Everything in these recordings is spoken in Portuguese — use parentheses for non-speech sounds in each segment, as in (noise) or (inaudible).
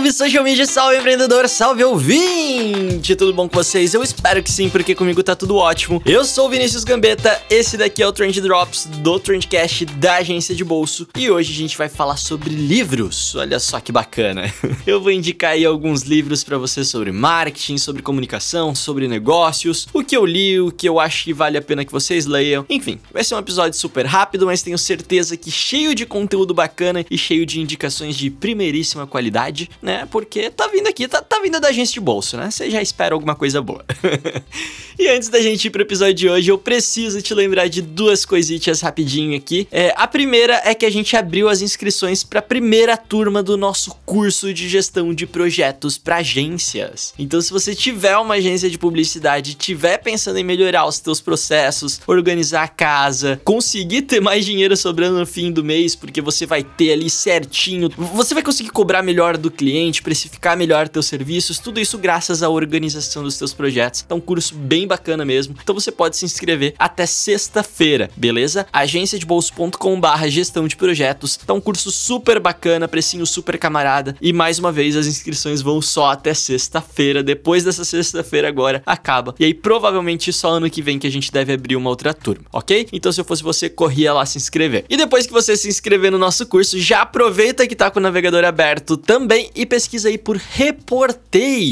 Salve social media, salve empreendedor, salve ouvinte! Tudo bom com vocês? Eu espero que sim, porque comigo tá tudo ótimo. Eu sou o Vinícius Gambetta, esse daqui é o Trend Drops do Trendcast da agência de bolso e hoje a gente vai falar sobre livros. Olha só que bacana. (laughs) Eu vou indicar aí alguns livros para você sobre marketing, sobre comunicação, sobre negócios, o que eu li, o que eu acho que vale a pena que vocês leiam. Enfim, vai ser um episódio super rápido, mas tenho certeza que cheio de conteúdo bacana e cheio de indicações de primeiríssima qualidade né? Porque tá vindo aqui, tá, tá vindo da agência de bolso, né? Você já espera alguma coisa boa. (laughs) e antes da gente ir pro episódio de hoje, eu preciso te lembrar de duas coisitas rapidinho aqui. É, a primeira é que a gente abriu as inscrições para a primeira turma do nosso curso de gestão de projetos para agências. Então, se você tiver uma agência de publicidade, tiver pensando em melhorar os teus processos, organizar a casa, conseguir ter mais dinheiro sobrando no fim do mês, porque você vai ter ali certinho, você vai conseguir cobrar melhor do cliente, precificar melhor teus serviços, tudo isso graças à organização dos teus projetos. Então, um curso bem bacana mesmo. Então, você pode se inscrever até sexta-feira, beleza? agenciadebolso.com/barra gestão de projetos. Então, um curso super bacana, precinho super camarada. E mais uma vez, as inscrições vão só até sexta-feira. Depois dessa sexta-feira, agora acaba. E aí, provavelmente, só ano que vem que a gente deve abrir uma outra turma, ok? Então, se eu fosse você, corria lá se inscrever. E depois que você se inscrever no nosso curso, já aproveita que tá com o navegador aberto também e pesquisa aí por Reportei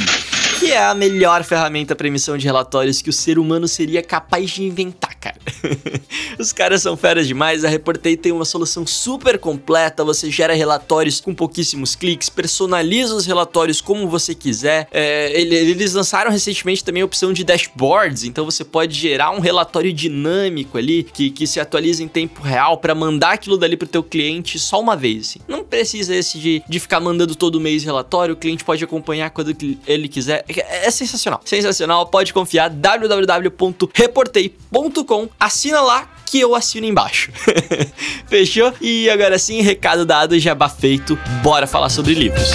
que é a melhor ferramenta para emissão de relatórios que o ser humano seria capaz de inventar, cara. (laughs) Os caras são feras demais, a Reportei tem uma solução super completa, você gera relatórios com pouquíssimos cliques, personaliza os relatórios como você quiser. É, eles lançaram recentemente também a opção de dashboards, então você pode gerar um relatório dinâmico ali que, que se atualiza em tempo real para mandar aquilo dali pro teu cliente só uma vez. Assim. Não precisa esse de, de ficar mandando todo mês relatório, o cliente pode acompanhar quando ele quiser. É, é sensacional. Sensacional, pode confiar. www.reportei.com. Assina lá que eu assino embaixo. (laughs) Fechou? E agora sim, recado dado, jabá feito. Bora falar sobre livros.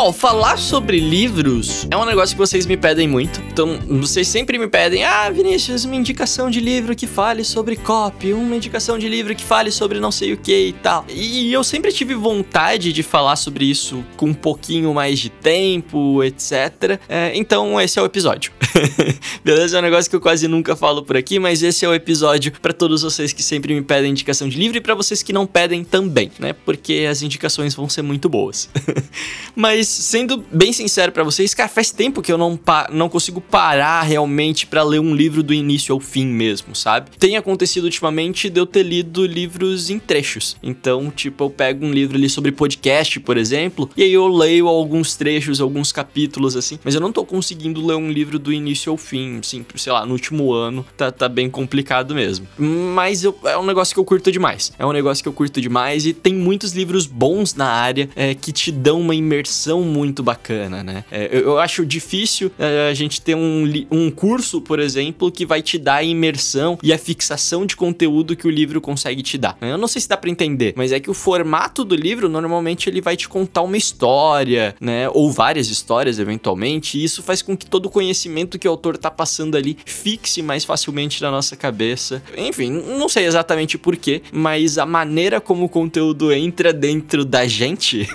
Pessoal, falar sobre livros é um negócio que vocês me pedem muito. Então, vocês sempre me pedem: Ah, Vinícius, uma indicação de livro que fale sobre copy, uma indicação de livro que fale sobre não sei o que e tal. E eu sempre tive vontade de falar sobre isso com um pouquinho mais de tempo, etc. É, então, esse é o episódio. (laughs) Beleza? É um negócio que eu quase nunca falo por aqui, mas esse é o episódio para todos vocês que sempre me pedem indicação de livro e para vocês que não pedem também, né? Porque as indicações vão ser muito boas. (laughs) mas sendo bem sincero para vocês, cara, faz tempo que eu não, não consigo parar realmente para ler um livro do início ao fim mesmo, sabe? Tem acontecido ultimamente de eu ter lido livros em trechos. Então, tipo, eu pego um livro ali sobre podcast, por exemplo, e aí eu leio alguns trechos, alguns capítulos assim, mas eu não tô conseguindo ler um livro do início ao fim, assim, sei lá, no último ano, tá, tá bem complicado mesmo. Mas eu, é um negócio que eu curto demais. É um negócio que eu curto demais e tem muitos livros bons na área é, que te dão uma imersão muito bacana, né? É, eu, eu, acho difícil é, a gente ter um, um curso, por exemplo, que vai te dar a imersão e a fixação de conteúdo que o livro consegue te dar. Eu não sei se dá para entender, mas é que o formato do livro normalmente ele vai te contar uma história, né? Ou várias histórias eventualmente, e isso faz com que todo o conhecimento que o autor tá passando ali fixe mais facilmente na nossa cabeça. Enfim, não sei exatamente porquê, mas a maneira como o conteúdo entra dentro da gente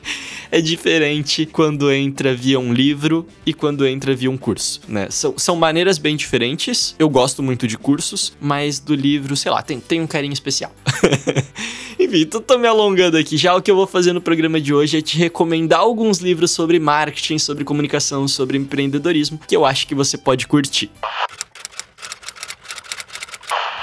(laughs) é diferente quando entra via um livro e quando entra via um curso, né? São, são maneiras bem diferentes. Eu gosto muito de cursos, mas do livro, sei lá, tem, tem um carinho especial. (laughs) Enfim, tô, tô me alongando aqui. Já o que eu vou fazer no programa de hoje é te recomendar alguns livros sobre marketing, sobre comunicação, sobre empreendedorismo, que eu acho que você pode curtir.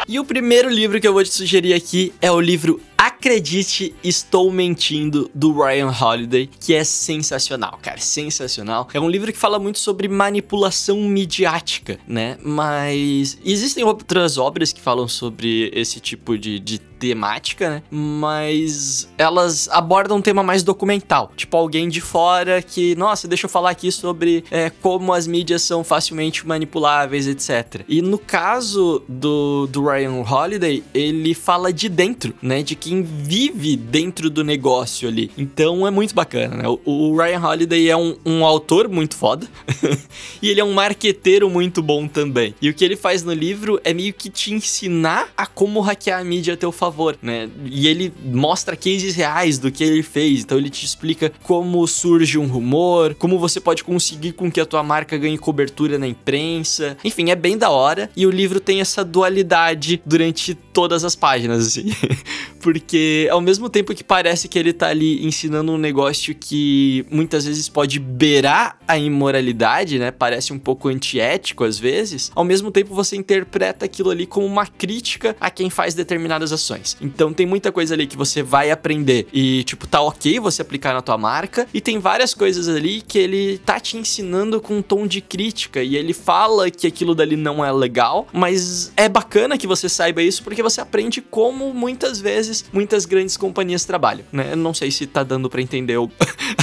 E o primeiro livro que eu vou te sugerir aqui é o livro Acredite, Estou Mentindo, do Ryan Holiday, que é sensacional, cara, sensacional. É um livro que fala muito sobre manipulação midiática, né? Mas existem outras obras que falam sobre esse tipo de, de temática, né? Mas elas abordam um tema mais documental. Tipo, alguém de fora que, nossa, deixa eu falar aqui sobre é, como as mídias são facilmente manipuláveis, etc. E no caso do, do Ryan Holiday, ele fala de dentro, né? De quem vive dentro do negócio ali. Então é muito bacana, né? O, o Ryan Holiday é um, um autor muito foda (laughs) e ele é um marqueteiro muito bom também. E o que ele faz no livro é meio que te ensinar a como hackear a mídia a teu favor, né? E ele mostra cases reais do que ele fez. Então ele te explica como surge um rumor, como você pode conseguir com que a tua marca ganhe cobertura na imprensa. Enfim, é bem da hora. E o livro tem essa dualidade durante todas as páginas, assim. (laughs) Porque ao mesmo tempo que parece que ele tá ali ensinando um negócio que muitas vezes pode beirar a imoralidade, né? Parece um pouco antiético às vezes. Ao mesmo tempo você interpreta aquilo ali como uma crítica a quem faz determinadas ações. Então tem muita coisa ali que você vai aprender e tipo tá OK você aplicar na tua marca e tem várias coisas ali que ele tá te ensinando com um tom de crítica e ele fala que aquilo dali não é legal, mas é bacana que você saiba isso porque você aprende como muitas vezes muitas grandes companhias trabalham, né? Eu não sei se tá dando para entender o... (laughs)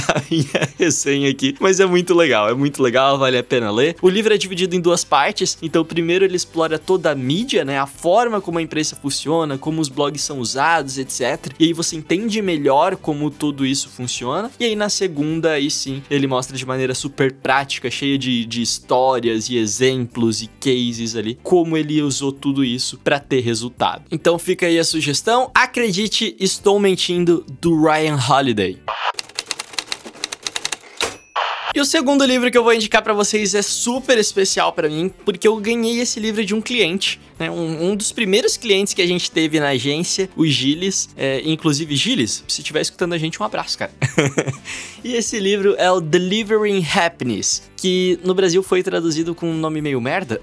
a minha resenha aqui, mas é muito legal, é muito legal, vale a pena ler. O livro é dividido em duas partes, então primeiro ele explora toda a mídia, né? A forma como a imprensa funciona, como os blogs são usados, etc. E aí você entende melhor como tudo isso funciona. E aí na segunda, aí sim, ele mostra de maneira super prática, cheia de, de histórias e exemplos e cases ali, como ele usou tudo isso para ter resultado. Então fica aí a sugestão. Acredite, estou mentindo do Ryan Holiday. E o segundo livro que eu vou indicar para vocês é super especial para mim, porque eu ganhei esse livro de um cliente, né? Um, um, dos primeiros clientes que a gente teve na agência, o Gilles. É, inclusive, Gilles, se estiver escutando a gente, um abraço, cara. (laughs) e esse livro é o Delivering Happiness, que no Brasil foi traduzido com um nome meio merda,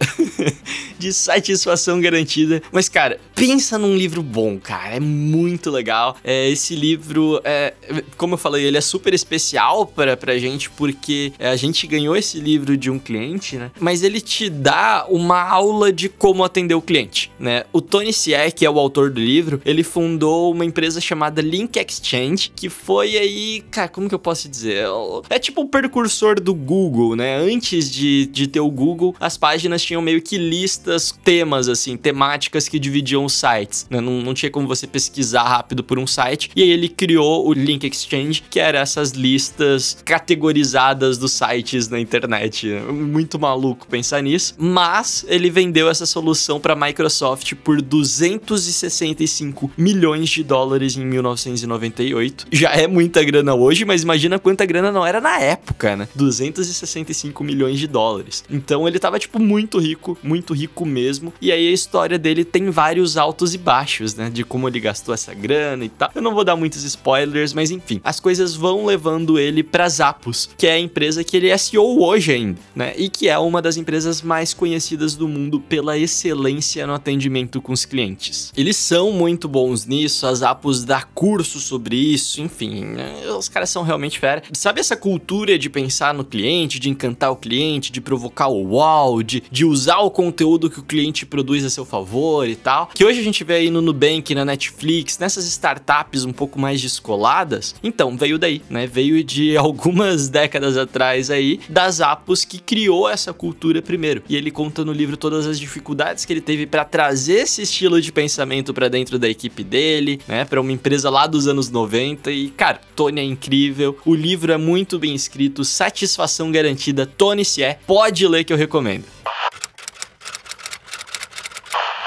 (laughs) de satisfação garantida. Mas, cara, pensa num livro bom, cara. É muito legal. É, esse livro, é, como eu falei, ele é super especial pra, pra gente, porque a gente ganhou esse livro de um cliente, né? Mas ele te dá uma aula de como atender o cliente, né? O Tony Sier, que é o autor do livro, ele fundou uma empresa chamada Link Exchange, que foi aí, cara, como que eu posso dizer? É tipo o precursor do Google, né? Antes de, de ter o Google, as páginas tinham meio que listas, temas, assim, temáticas que dividiam os sites, né? Não, não tinha como você pesquisar rápido por um site. E aí ele criou o Link Exchange, que era essas listas categorizadas dos sites na internet. Muito maluco pensar nisso. Mas ele vendeu essa solução para a Microsoft por 265 milhões de dólares em 1998. Já é muita grana hoje, mas imagina quanta grana não era na época, né? 265 milhões de dólares. Então ele tava, tipo, muito rico, muito rico mesmo. E aí a história dele tem vários altos e baixos, né? De como ele gastou essa grana e tal. Eu não vou dar muitos spoilers, mas enfim, as coisas vão levando ele pra Zappos, que é a empresa que ele é CEO hoje ainda, né? E que é uma das empresas mais conhecidas do mundo pela excelência no atendimento com os clientes. Eles são muito bons nisso, a Zappos dá curso sobre isso, enfim, né? os caras são realmente fera. Sabe essa cultura de pensar no cliente, de encantar o cliente, de provocar o wow, de, de usar o conteúdo que o cliente produz a seu favor e tal? Que hoje a gente vê aí no Nubank, na Netflix, nessas startups um pouco mais descoladas. Então, veio daí, né? Veio de (laughs) algumas décadas atrás aí, das Zappos que criou essa cultura primeiro. E ele conta no livro todas as dificuldades que ele teve para trazer esse estilo de pensamento para dentro da equipe dele, né? Para uma empresa lá dos anos 90 e, cara, Tony é incrível. O livro é muito bem escrito, satisfação garantida. Tony se é, pode ler que eu recomendo.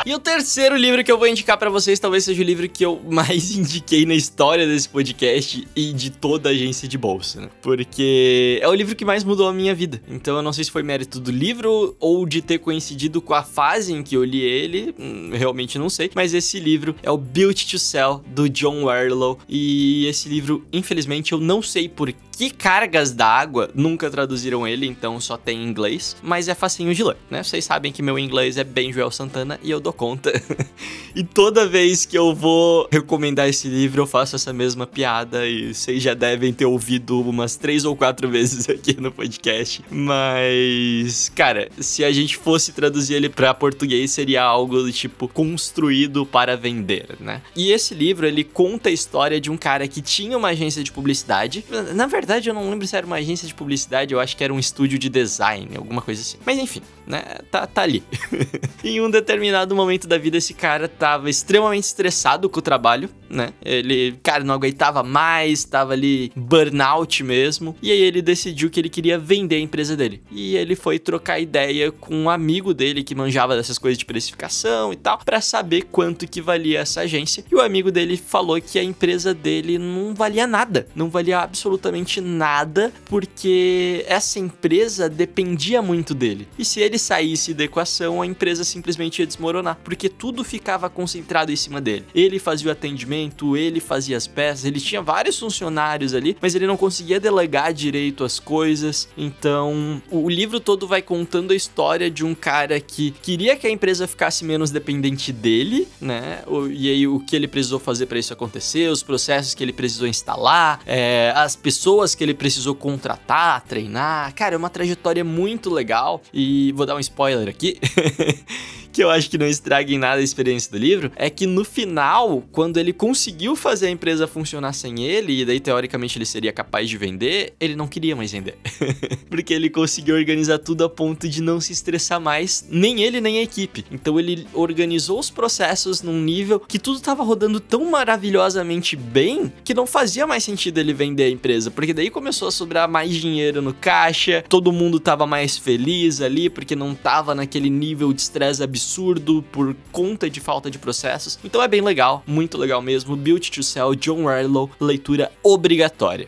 E o terceiro livro que eu vou indicar para vocês talvez seja o livro que eu (laughs) mais indiquei na história desse podcast e de toda a agência de bolsa, né? Porque é o livro que mais mudou a minha vida. Então eu não sei se foi mérito do livro ou de ter coincidido com a fase em que eu li ele, hum, realmente não sei. Mas esse livro é o Built to Sell do John Warlow e esse livro, infelizmente, eu não sei por Que Cargas d'Água, nunca traduziram ele, então só tem em inglês, mas é facinho de ler, né? Vocês sabem que meu inglês é bem Joel Santana e eu dou conta. (laughs) e toda vez que eu vou recomendar esse livro, eu faço essa mesma piada e vocês já devem ter ouvido umas três ou quatro (laughs) vezes aqui no podcast. Mas, cara, se a gente fosse traduzir ele para português, seria algo do tipo construído para vender, né? E esse livro, ele conta a história de um cara que tinha uma agência de publicidade. Na verdade, eu não lembro se era uma agência de publicidade, eu acho que era um estúdio de design, alguma coisa assim. Mas enfim, né? Tá, tá ali. (laughs) em um determinado momento da vida, esse cara tava extremamente estressado com o trabalho, né? Ele, cara, não aguentava mais, tava ali burnout mesmo. E aí ele decidiu que ele queria vender a empresa dele. E ele foi trocar ideia com um amigo dele que manjava dessas coisas de precificação e tal, para saber quanto que valia essa agência. E o amigo dele falou que a empresa dele não valia nada, não valia absolutamente nada, porque essa empresa dependia muito dele. E se ele saísse da equação, a empresa simplesmente ia desmoronar, porque tudo ficava concentrado em cima dele. Ele fazia o atendimento, ele fazia as peças, ele tinha vários funcionários ali, mas ele não conseguia delegar direito as coisas. Então, o livro todo vai contando a história de um cara que queria que a empresa ficasse menos dependente dele, né? E aí o que ele precisou fazer para isso acontecer, os processos que ele precisou instalar, é, as pessoas que ele precisou contratar, treinar. Cara, é uma trajetória muito legal e vou dar um spoiler aqui. (laughs) que eu acho que não estraga em nada a experiência do livro, é que no final, quando ele conseguiu fazer a empresa funcionar sem ele, e daí teoricamente ele seria capaz de vender, ele não queria mais vender. (laughs) Porque ele conseguiu organizar tudo a ponto de não se estressar mais, nem ele nem a equipe. Então ele organizou os processos num nível que tudo estava rodando tão maravilhosamente bem que não fazia mais sentido ele vender a empresa, porque daí começou a sobrar mais dinheiro no caixa, todo mundo tava mais feliz ali porque não tava naquele nível de estresse absurdo absurdo por conta de falta de processos. Então é bem legal, muito legal mesmo. Build to Sell, John Warlow, leitura obrigatória.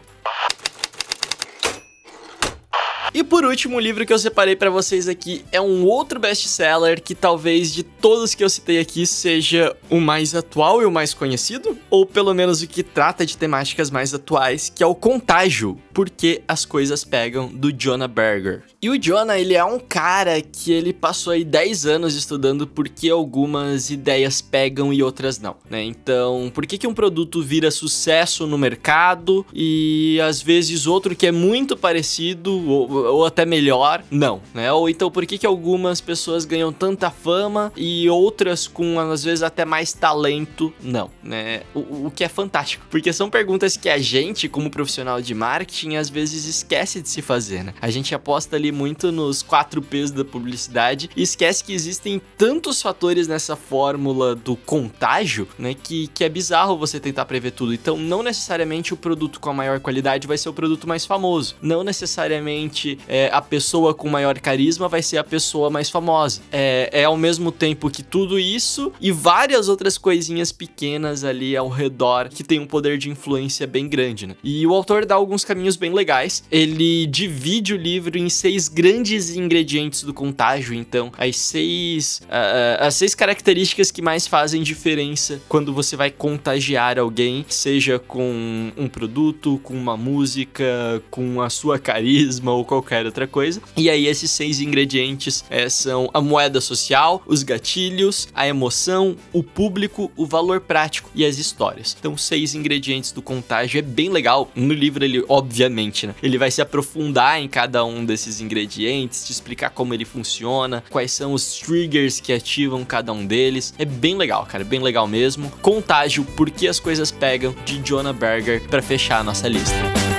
E por último, o livro que eu separei para vocês aqui é um outro best-seller que talvez de todos que eu citei aqui seja o mais atual e o mais conhecido, ou pelo menos o que trata de temáticas mais atuais, que é o Contágio, porque as coisas pegam do Jonah Berger. E o Jonah, ele é um cara que ele passou aí 10 anos estudando por que algumas ideias pegam e outras não, né? Então, por que que um produto vira sucesso no mercado e às vezes outro que é muito parecido ou ou até melhor, não, né? Ou então por que, que algumas pessoas ganham tanta fama e outras com às vezes até mais talento, não, né? O, o que é fantástico, porque são perguntas que a gente, como profissional de marketing, às vezes esquece de se fazer, né? A gente aposta ali muito nos 4 P's da publicidade e esquece que existem tantos fatores nessa fórmula do contágio, né? Que, que é bizarro você tentar prever tudo. Então, não necessariamente o produto com a maior qualidade vai ser o produto mais famoso. Não necessariamente é, a pessoa com maior carisma vai ser a pessoa mais famosa. É, é ao mesmo tempo que tudo isso e várias outras coisinhas pequenas ali ao redor que tem um poder de influência bem grande, né? E o autor dá alguns caminhos bem legais. Ele divide o livro em seis grandes ingredientes do contágio, então as seis uh, as seis características que mais fazem diferença quando você vai contagiar alguém, seja com um produto, com uma música, com a sua carisma ou qualquer qualquer outra coisa. E aí, esses seis ingredientes é, são a moeda social, os gatilhos, a emoção, o público, o valor prático e as histórias. Então, seis ingredientes do contágio é bem legal. No livro, ele, obviamente, né? Ele vai se aprofundar em cada um desses ingredientes, te explicar como ele funciona, quais são os triggers que ativam cada um deles. É bem legal, cara, bem legal mesmo. Contágio, por que as coisas pegam, de Jonah Berger, para fechar a nossa lista.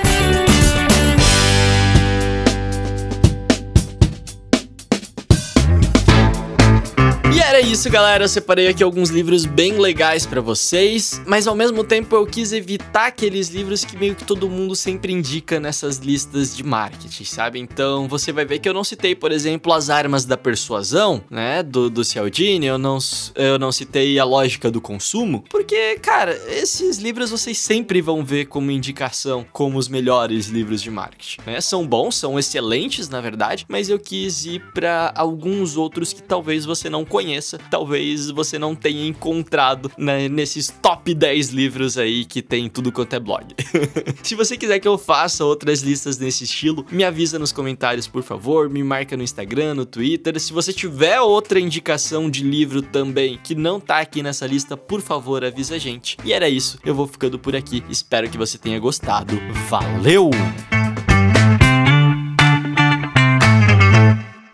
Isso, galera. Eu separei aqui alguns livros bem legais para vocês, mas ao mesmo tempo eu quis evitar aqueles livros que meio que todo mundo sempre indica nessas listas de marketing, sabe? Então você vai ver que eu não citei, por exemplo, As Armas da Persuasão, né, do, do Cialdini, eu não, eu não citei A Lógica do Consumo, porque, cara, esses livros vocês sempre vão ver como indicação como os melhores livros de marketing, né? São bons, são excelentes, na verdade, mas eu quis ir para alguns outros que talvez você não conheça talvez você não tenha encontrado né, nesses top 10 livros aí que tem tudo quanto é blog. (laughs) Se você quiser que eu faça outras listas nesse estilo, me avisa nos comentários, por favor, me marca no Instagram, no Twitter. Se você tiver outra indicação de livro também que não tá aqui nessa lista, por favor, avisa a gente. E era isso, eu vou ficando por aqui. Espero que você tenha gostado. Valeu!